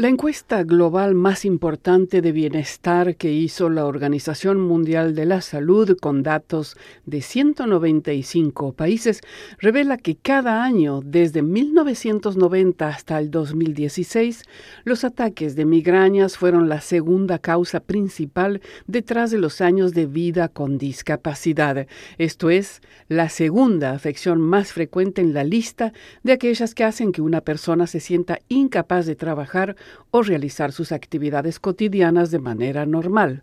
La encuesta global más importante de bienestar que hizo la Organización Mundial de la Salud con datos de 195 países revela que cada año, desde 1990 hasta el 2016, los ataques de migrañas fueron la segunda causa principal detrás de los años de vida con discapacidad. Esto es, la segunda afección más frecuente en la lista de aquellas que hacen que una persona se sienta incapaz de trabajar o realizar sus actividades cotidianas de manera normal.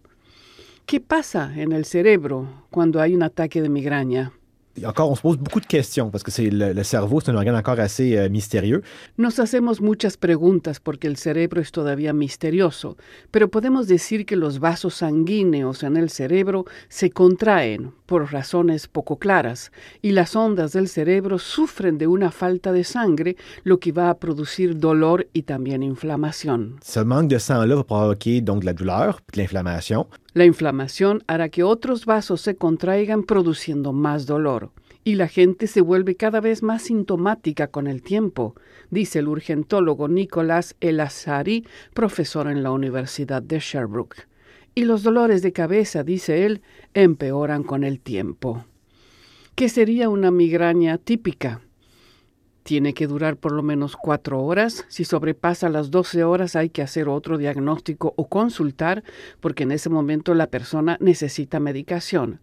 ¿Qué pasa en el cerebro cuando hay un ataque de migraña? Encore, on se pose beaucoup de questions parce que c'est le, le, cerveau, c'est un organe encore assez mystérieux. Nos hacemos muchas preguntas porque el cerebro es todavía misterioso, pero podemos decir que los vasos sanguíneos en el cerebro se contraen por razones poco claras y las ondas del cerebro sufren de una falta de sangre, lo que va a producir dolor y también inflamación. Ce manque de sang-là va provoquer donc de la douleur, de l'inflammation. La inflamación hará que otros vasos se contraigan produciendo más dolor. Y la gente se vuelve cada vez más sintomática con el tiempo, dice el urgentólogo Nicolás Elazari, profesor en la Universidad de Sherbrooke y los dolores de cabeza, dice él, empeoran con el tiempo. ¿Qué sería una migraña típica? Tiene que durar por lo menos cuatro horas. Si sobrepasa las 12 horas hay que hacer otro diagnóstico o consultar porque en ese momento la persona necesita medicación.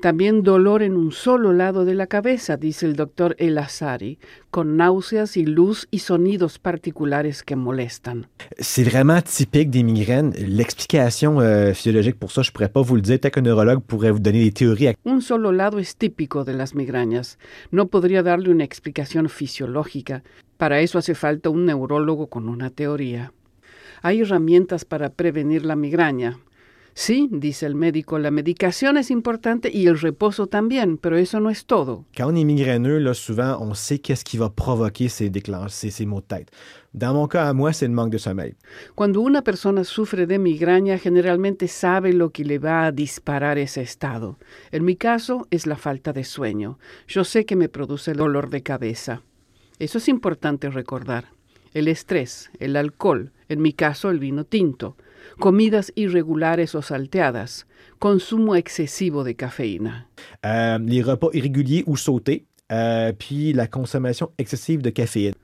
También dolor en un solo lado de la cabeza, dice el doctor Elazari, con náuseas y luz y sonidos particulares que molestan. C'est vraiment typique des migraines. L'explication euh, physiologique pour ça, je pourrais pas vous le dire. Peut-être qu'un neurologue pourrait vous donner des théories. Un solo lado es típico de las migrañas. No podría darle una explicación fisiológica. Para eso hace falta un neurólogo con una teoría. Hay herramientas para prevenir la migraña. Sí, dice el médico, la medicación es importante y el reposo también, pero eso no es todo. Quand on est migraineux, là, souvent, on sait qu'est-ce qui va provoquer ces déclenches, ces, maux de tête. Dans mon cas, à moi, c'est le manque de sommeil. Cuando una persona sufre de migraña, generalmente sabe lo que le va a disparar ese estado. En mi caso, es la falta de sueño. Yo sé que me produce el dolor de cabeza. Eso es importante recordar. El estrés, el alcohol, en mi caso, el vino tinto comidas irregulares o salteadas, consumo excesivo de caféina. Euh, les repas irréguliers ou sautés, euh, puis la consommation excesive de caféine.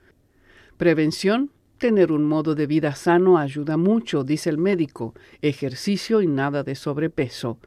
Prevención. Tener un modo de vida sano ayuda mucho, dice el médico. Ejercicio y nada de sobrepeso.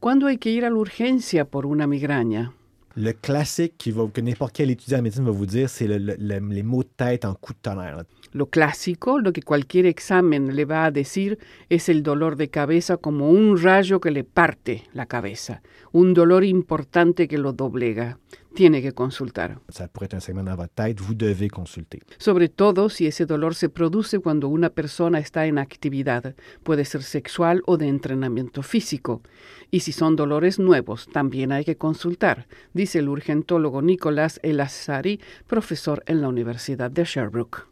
¿Cuándo hay que ir a la urgencia por una migraña? Le classique qui va, que n'importe quel étudiant en médecine va vous dire, c'est le, le, les maux de tête en coup de tonnerre. Lo clásico, lo que cualquier examen le va a decir, es el dolor de cabeza como un rayo que le parte la cabeza, un dolor importante que lo doblega. Tiene que consultar. Ça pourrait être un segment dans votre tête, vous devez consulter. Sobre todo si ese dolor se produce cuando una persona está en actividad, puede ser sexual o de entrenamiento físico. Y si son dolores nuevos, también hay que consultar, dice el urgentólogo Nicolás Elazari, profesor en la Universidad de Sherbrooke.